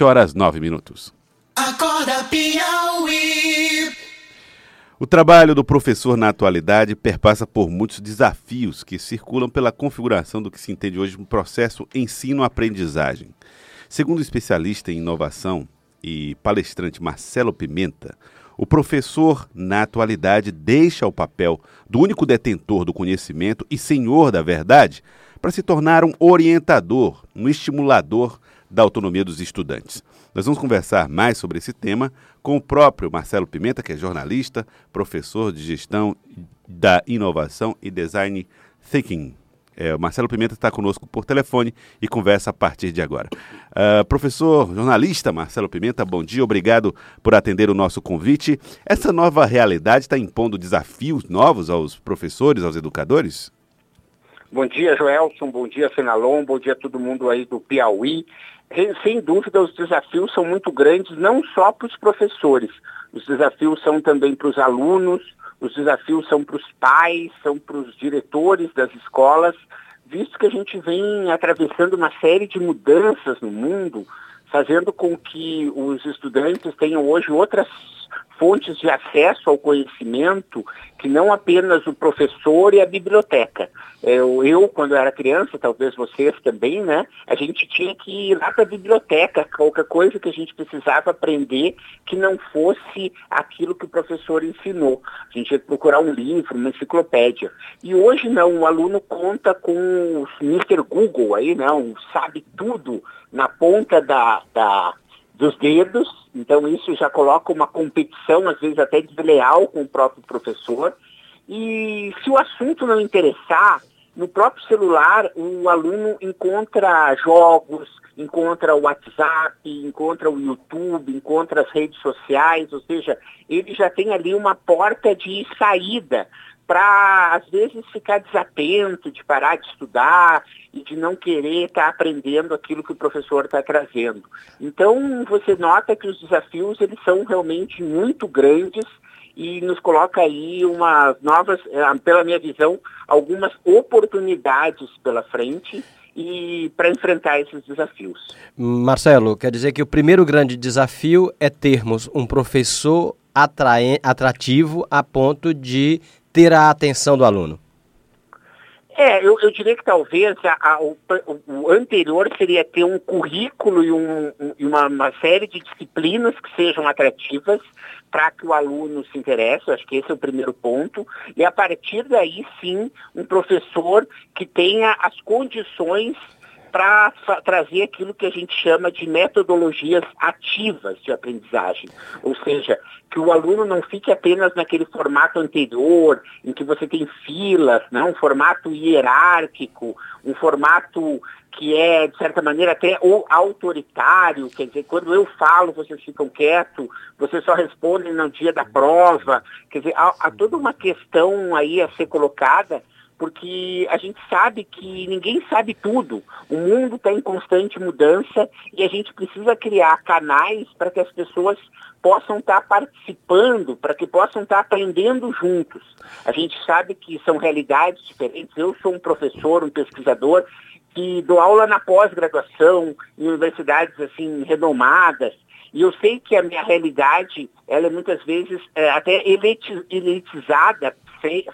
7 horas 9 minutos. Acorda Piauí. O trabalho do professor na atualidade perpassa por muitos desafios que circulam pela configuração do que se entende hoje como processo ensino-aprendizagem. Segundo o especialista em inovação e palestrante Marcelo Pimenta, o professor, na atualidade, deixa o papel do único detentor do conhecimento e senhor da verdade para se tornar um orientador, um estimulador da autonomia dos estudantes. Nós vamos conversar mais sobre esse tema com o próprio Marcelo Pimenta, que é jornalista, professor de gestão da inovação e design thinking. É, o Marcelo Pimenta está conosco por telefone e conversa a partir de agora. Uh, professor, jornalista Marcelo Pimenta, bom dia, obrigado por atender o nosso convite. Essa nova realidade está impondo desafios novos aos professores, aos educadores? Bom dia, Joelson, bom dia, Fenalon, bom dia a todo mundo aí do Piauí. Sem dúvida, os desafios são muito grandes, não só para os professores, os desafios são também para os alunos, os desafios são para os pais, são para os diretores das escolas, visto que a gente vem atravessando uma série de mudanças no mundo, fazendo com que os estudantes tenham hoje outras fontes de acesso ao conhecimento que não apenas o professor e a biblioteca. Eu, eu, quando era criança, talvez vocês também, né? A gente tinha que ir lá para a biblioteca, qualquer coisa que a gente precisava aprender que não fosse aquilo que o professor ensinou. A gente ia procurar um livro, uma enciclopédia. E hoje não, o aluno conta com o Mr. Google aí, não, né? sabe tudo na ponta da, da dos dedos, então isso já coloca uma competição, às vezes até desleal com o próprio professor. E se o assunto não interessar, no próprio celular o aluno encontra jogos, encontra o WhatsApp, encontra o YouTube, encontra as redes sociais, ou seja, ele já tem ali uma porta de saída para, às vezes, ficar desatento, de parar de estudar e de não querer estar tá aprendendo aquilo que o professor está trazendo. Então, você nota que os desafios, eles são realmente muito grandes e nos coloca aí umas novas, eh, pela minha visão, algumas oportunidades pela frente e para enfrentar esses desafios. Marcelo, quer dizer que o primeiro grande desafio é termos um professor atrativo a ponto de ter a atenção do aluno? É, eu, eu diria que talvez a, a, o, o, anterior seria ter um currículo e, um, e uma, uma, série de disciplinas que sejam atrativas para que o aluno se interesse, acho que esse é o primeiro ponto, e a partir daí sim um professor que tenha as condições para trazer aquilo que a gente chama de metodologias ativas de aprendizagem. Ou seja, que o aluno não fique apenas naquele formato anterior, em que você tem filas, né? um formato hierárquico, um formato que é, de certa maneira, até autoritário, quer dizer, quando eu falo, vocês ficam quietos, vocês só respondem no dia da prova. Quer dizer, há, há toda uma questão aí a ser colocada porque a gente sabe que ninguém sabe tudo. O mundo está em constante mudança e a gente precisa criar canais para que as pessoas possam estar tá participando, para que possam estar tá aprendendo juntos. A gente sabe que são realidades diferentes. Eu sou um professor, um pesquisador que dou aula na pós-graduação em universidades assim renomadas. E eu sei que a minha realidade, ela é muitas vezes é, até elitizada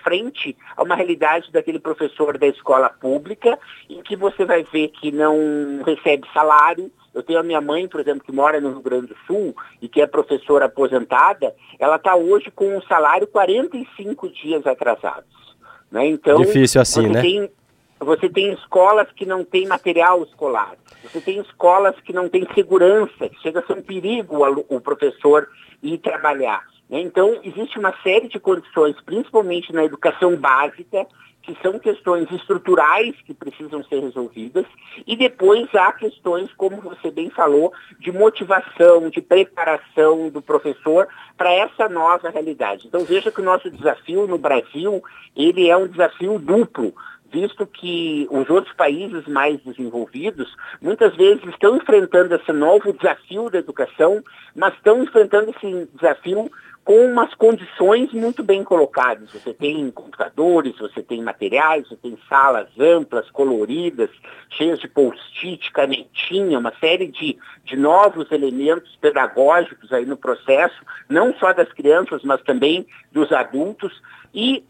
frente a uma realidade daquele professor da escola pública, em que você vai ver que não recebe salário. Eu tenho a minha mãe, por exemplo, que mora no Rio Grande do Sul e que é professora aposentada, ela está hoje com um salário 45 dias atrasados. Né? Então, Difícil assim, né? Tem, você tem escolas que não têm material escolar. Você tem escolas que não têm segurança, que chega a ser um perigo o, o professor ir trabalhar. Né? Então, existe uma série de condições, principalmente na educação básica, que são questões estruturais que precisam ser resolvidas, e depois há questões, como você bem falou, de motivação, de preparação do professor para essa nova realidade. Então veja que o nosso desafio no Brasil, ele é um desafio duplo visto que os outros países mais desenvolvidos muitas vezes estão enfrentando esse novo desafio da educação, mas estão enfrentando esse desafio com umas condições muito bem colocadas. Você tem computadores, você tem materiais, você tem salas amplas, coloridas, cheias de post-it, canetinha, uma série de, de novos elementos pedagógicos aí no processo, não só das crianças, mas também dos adultos. E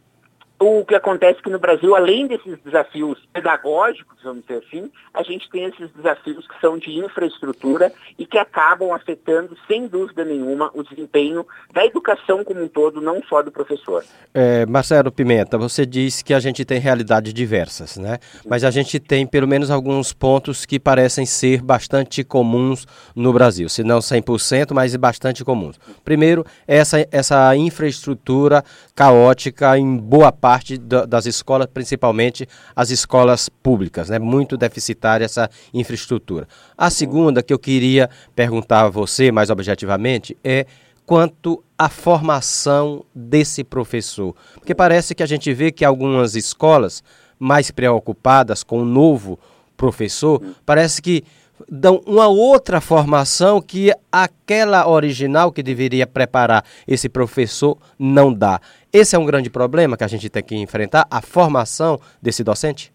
o que acontece é que no Brasil, além desses desafios pedagógicos, vamos dizer assim, a gente tem esses desafios que são de infraestrutura e que acabam afetando, sem dúvida nenhuma, o desempenho da educação como um todo, não só do professor. É, Marcelo Pimenta, você disse que a gente tem realidades diversas, né? Mas a gente tem pelo menos alguns pontos que parecem ser bastante comuns no Brasil, se não 100%, mas bastante comuns. Primeiro, essa, essa infraestrutura caótica em boa parte parte das escolas, principalmente as escolas públicas, né? Muito deficitária essa infraestrutura. A segunda que eu queria perguntar a você, mais objetivamente, é quanto à formação desse professor. Porque parece que a gente vê que algumas escolas mais preocupadas com o novo professor, parece que dão uma outra formação que aquela original que deveria preparar esse professor não dá. Esse é um grande problema que a gente tem que enfrentar, a formação desse docente?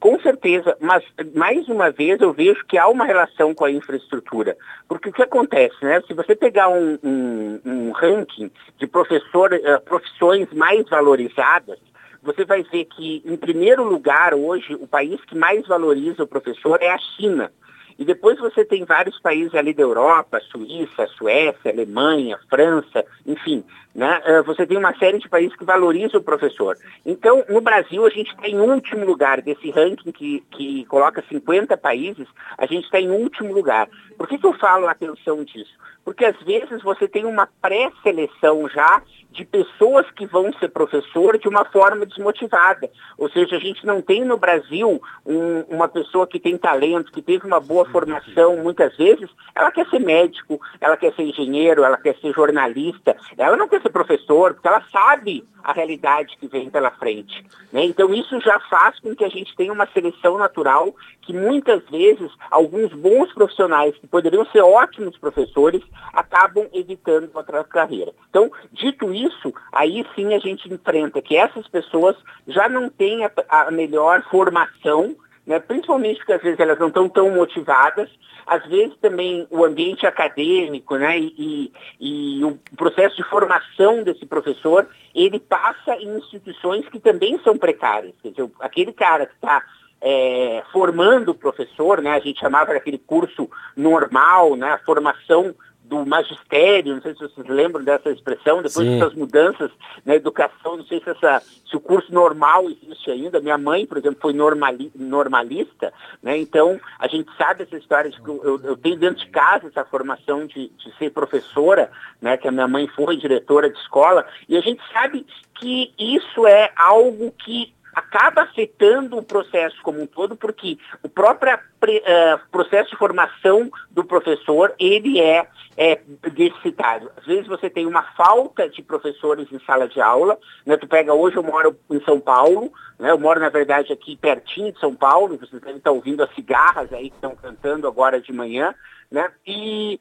Com certeza, mas mais uma vez eu vejo que há uma relação com a infraestrutura. Porque o que acontece, né? Se você pegar um, um, um ranking de professor, uh, profissões mais valorizadas, você vai ver que, em primeiro lugar, hoje, o país que mais valoriza o professor é a China. E depois você tem vários países ali da Europa, Suíça, Suécia, Alemanha, França, enfim, né? Eh, você tem uma série de países que valorizam o professor. Então, no Brasil, a gente está em último lugar desse ranking que, que coloca 50 países, a gente está em último lugar. Por que, que eu falo a atenção disso? Porque às vezes você tem uma pré-seleção já de pessoas que vão ser professor de uma forma desmotivada. Ou seja, a gente não tem no Brasil um, uma pessoa que tem talento, que teve uma boa formação, muitas vezes, ela quer ser médico, ela quer ser engenheiro, ela quer ser jornalista, ela não quer ser professor, porque ela sabe a realidade que vem pela frente. Né? Então isso já faz com que a gente tenha uma seleção natural que muitas vezes alguns bons profissionais que poderiam ser ótimos professores acabam evitando outra carreira. Então, dito isso, aí sim a gente enfrenta que essas pessoas já não têm a, a melhor formação né? principalmente porque às vezes elas não estão tão motivadas, às vezes também o ambiente acadêmico né? E, e, e, o processo de formação desse professor, ele passa em instituições que também são precárias. Quer dizer, aquele cara que está é, formando o professor, né? a gente chamava daquele curso normal, né? a formação do magistério, não sei se vocês lembram dessa expressão, depois Sim. dessas mudanças na educação, não sei se, essa, se o curso normal existe ainda. Minha mãe, por exemplo, foi normali, normalista, né? então a gente sabe essa história de que eu, eu tenho dentro de casa essa formação de, de ser professora, né? que a minha mãe foi diretora de escola, e a gente sabe que isso é algo que acaba afetando o processo como um todo, porque o próprio uh, processo de formação do professor, ele é, é deficitário. Às vezes você tem uma falta de professores em sala de aula, né? tu pega hoje, eu moro em São Paulo, né? eu moro, na verdade, aqui pertinho de São Paulo, vocês devem estar ouvindo as cigarras aí que estão cantando agora de manhã, né? e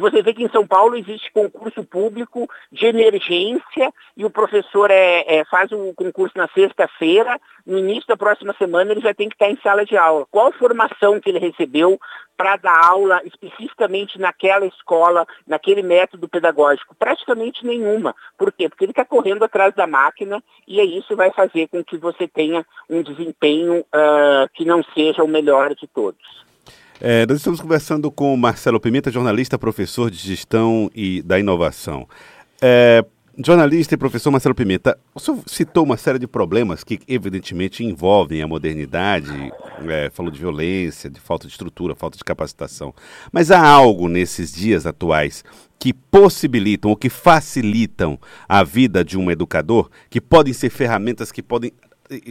você vê que em São Paulo existe concurso público de emergência e o professor é, é faz o concurso na sexta-feira, no início da próxima semana ele já tem que estar em sala de aula. Qual formação que ele recebeu para dar aula especificamente naquela escola, naquele método pedagógico? Praticamente nenhuma. Por quê? Porque ele está correndo atrás da máquina e isso vai fazer com que você tenha um desempenho uh, que não seja o melhor de todos. É, nós estamos conversando com o Marcelo Pimenta, jornalista, professor de gestão e da inovação. É, jornalista e professor Marcelo Pimenta, o senhor citou uma série de problemas que evidentemente envolvem a modernidade, é, falou de violência, de falta de estrutura, falta de capacitação. Mas há algo nesses dias atuais que possibilitam ou que facilitam a vida de um educador, que podem ser ferramentas que podem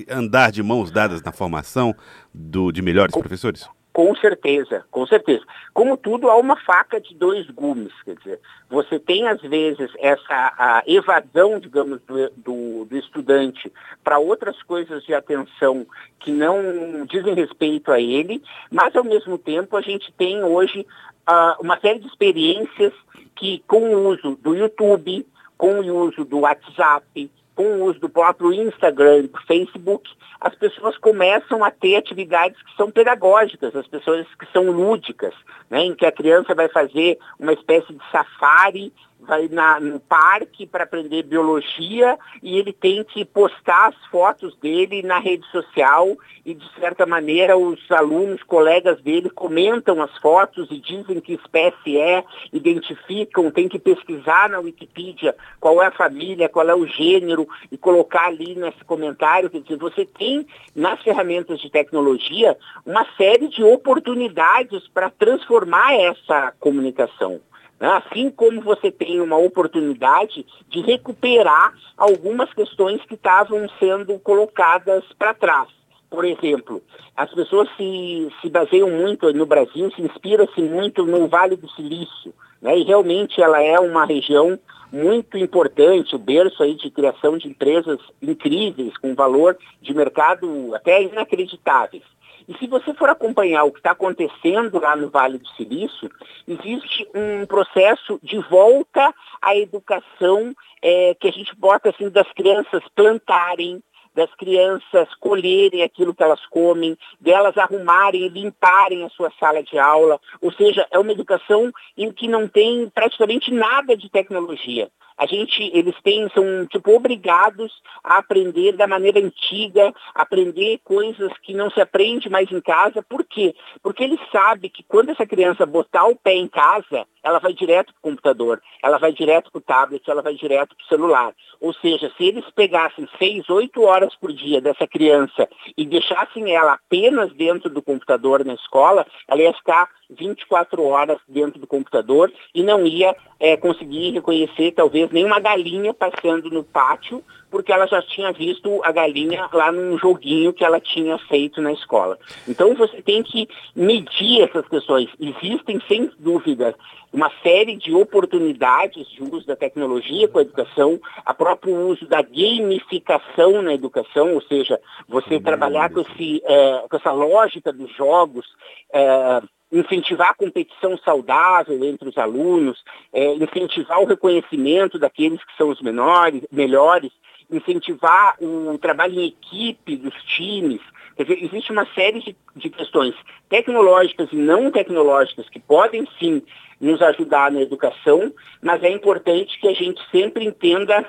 andar de mãos dadas na formação do, de melhores professores? Com certeza, com certeza. Como tudo, há uma faca de dois gumes, quer dizer, você tem às vezes essa evasão, digamos, do, do, do estudante para outras coisas de atenção que não dizem respeito a ele, mas ao mesmo tempo a gente tem hoje uh, uma série de experiências que com o uso do YouTube, com com o uso do WhatsApp, com o uso do próprio Instagram, do Facebook, as pessoas começam a ter atividades que são pedagógicas, as pessoas que são lúdicas, né, em que a criança vai fazer uma espécie de safari vai na, no parque para aprender biologia e ele tem que postar as fotos dele na rede social e, de certa maneira, os alunos, colegas dele, comentam as fotos e dizem que espécie é, identificam, tem que pesquisar na Wikipedia qual é a família, qual é o gênero e colocar ali nesse comentário. Quer dizer, você tem nas ferramentas de tecnologia uma série de oportunidades para transformar essa comunicação. Né? Assim como você tem uma oportunidade de recuperar algumas questões que estavam sendo colocadas para trás. Por exemplo, as pessoas se, se baseiam muito no Brasil, se inspiram-se muito no Vale do Silício, né? e realmente ela é uma região muito importante, o berço aí de criação de empresas incríveis, com valor de mercado até inacreditáveis. E se você for acompanhar o que está acontecendo lá no Vale do Silício, existe um processo de volta à educação é, que a gente bota assim das crianças plantarem, das crianças colherem aquilo que elas comem, delas arrumarem e limparem a sua sala de aula. Ou seja, é uma educação em que não tem praticamente nada de tecnologia a gente, eles têm, são tipo obrigados a aprender da maneira antiga, aprender coisas que não se aprende mais em casa. Por quê? Porque ele sabe que quando essa criança botar o pé em casa, ela vai direto para o computador, ela vai direto para o tablet, ela vai direto para o celular. Ou seja, se eles pegassem seis, oito horas por dia dessa criança e deixassem ela apenas dentro do computador na escola, ela ia ficar 24 horas dentro do computador e não ia é, conseguir reconhecer talvez nenhuma galinha passando no pátio, porque ela já tinha visto a galinha lá num joguinho que ela tinha feito na escola. Então você tem que medir essas questões. Existem, sem dúvida, uma série de oportunidades de uso da tecnologia com a educação, a próprio uso da gamificação na educação, ou seja, você trabalhar com, esse, é, com essa lógica dos jogos, é, incentivar a competição saudável entre os alunos, é, incentivar o reconhecimento daqueles que são os menores, melhores, incentivar o trabalho em equipe dos times. Quer dizer, existe uma série de, de questões tecnológicas e não tecnológicas que podem sim nos ajudar na educação, mas é importante que a gente sempre entenda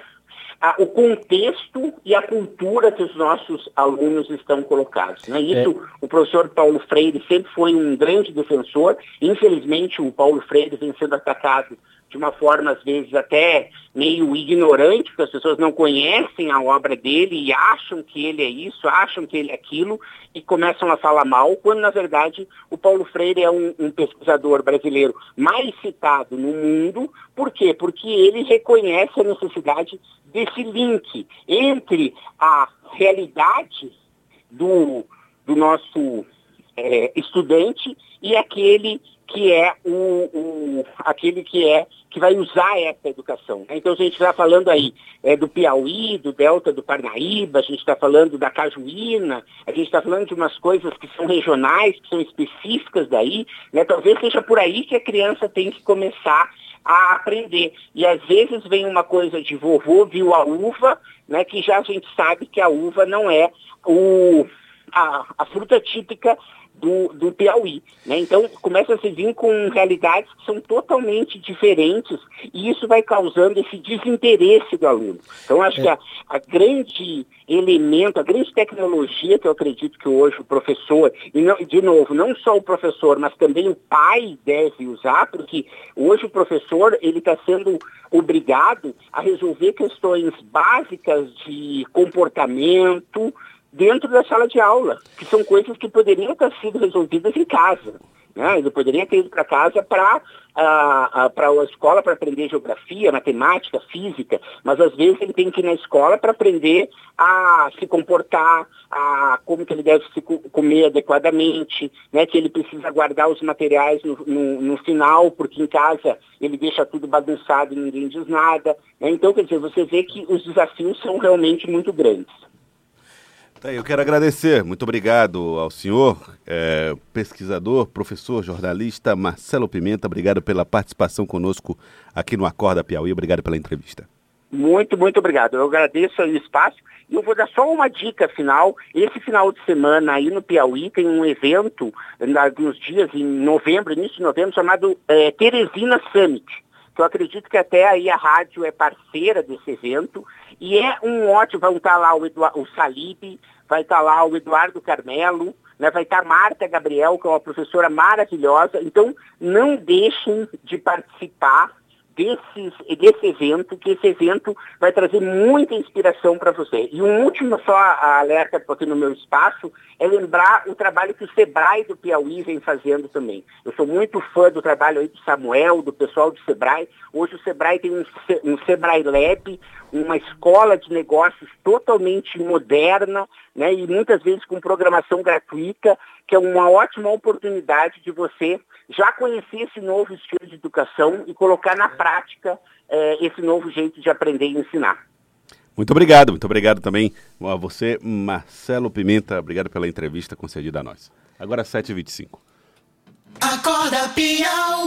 a, o contexto e a cultura que os nossos alunos estão colocados. Né? Isso, é. o professor Paulo Freire sempre foi um grande defensor. Infelizmente, o Paulo Freire vem sendo atacado de uma forma, às vezes, até meio ignorante, porque as pessoas não conhecem a obra dele e acham que ele é isso, acham que ele é aquilo, e começam a falar mal, quando, na verdade, o Paulo Freire é um, um pesquisador brasileiro mais citado no mundo. Por quê? Porque ele reconhece a necessidade desse link entre a realidade do, do nosso é, estudante e aquele que é o, o, aquele que é que vai usar essa educação. Então a gente está falando aí é, do Piauí, do Delta do Parnaíba, a gente está falando da Cajuína, a gente está falando de umas coisas que são regionais, que são específicas daí, né? Talvez seja por aí que a criança tem que começar a aprender. E às vezes vem uma coisa de vovô viu a uva, né? Que já a gente sabe que a uva não é o, a, a fruta típica do, do Piauí. Né? Então, começa a se vir com realidades que são totalmente diferentes e isso vai causando esse desinteresse do aluno. Então, acho é. que a, a, grande elemento, a grande tecnologia que eu acredito que hoje o professor, e não, de novo, não só o professor, mas também o pai deve usar, porque hoje o professor ele está sendo obrigado a resolver questões básicas de comportamento, dentro da sala de aula, que são coisas que poderiam ter sido resolvidas em casa. Né? Ele poderia ter ido para casa para a, para a escola para aprender geografia, matemática, física, mas às vezes ele tem que ir na escola para aprender a se comportar, a como que ele deve se comer adequadamente, né? que ele precisa guardar os materiais no, no, no final, porque em casa ele deixa tudo bagunçado e ninguém diz nada. Né? Então, quer dizer, você vê que os desafios são realmente muito grandes. Tá, eu quero agradecer, muito obrigado ao senhor, é, pesquisador, professor, jornalista Marcelo Pimenta, obrigado pela participação conosco aqui no Acorda Piauí, obrigado pela entrevista. Muito, muito obrigado. Eu agradeço o espaço e eu vou dar só uma dica final. Esse final de semana aí no Piauí tem um evento, nos dias em novembro, início de novembro, chamado é, Teresina Summit. Que eu acredito que até aí a rádio é parceira desse evento. E é um ótimo, vão estar lá o, Eduardo, o Salib, vai estar lá o Eduardo Carmelo, né, vai estar Marta Gabriel, que é uma professora maravilhosa. Então, não deixem de participar desses, desse evento, que esse evento vai trazer muita inspiração para você. E um último só alerta aqui no meu espaço é lembrar o trabalho que o Sebrae do Piauí vem fazendo também. Eu sou muito fã do trabalho aí do Samuel, do pessoal do Sebrae. Hoje o Sebrae tem um, um Sebrae Lab, uma escola de negócios totalmente moderna, né, e muitas vezes com programação gratuita, que é uma ótima oportunidade de você já conhecer esse novo estilo de educação e colocar na prática é, esse novo jeito de aprender e ensinar. Muito obrigado, muito obrigado também a você, Marcelo Pimenta. Obrigado pela entrevista concedida a nós. Agora 7h25. Acorda, Piauí.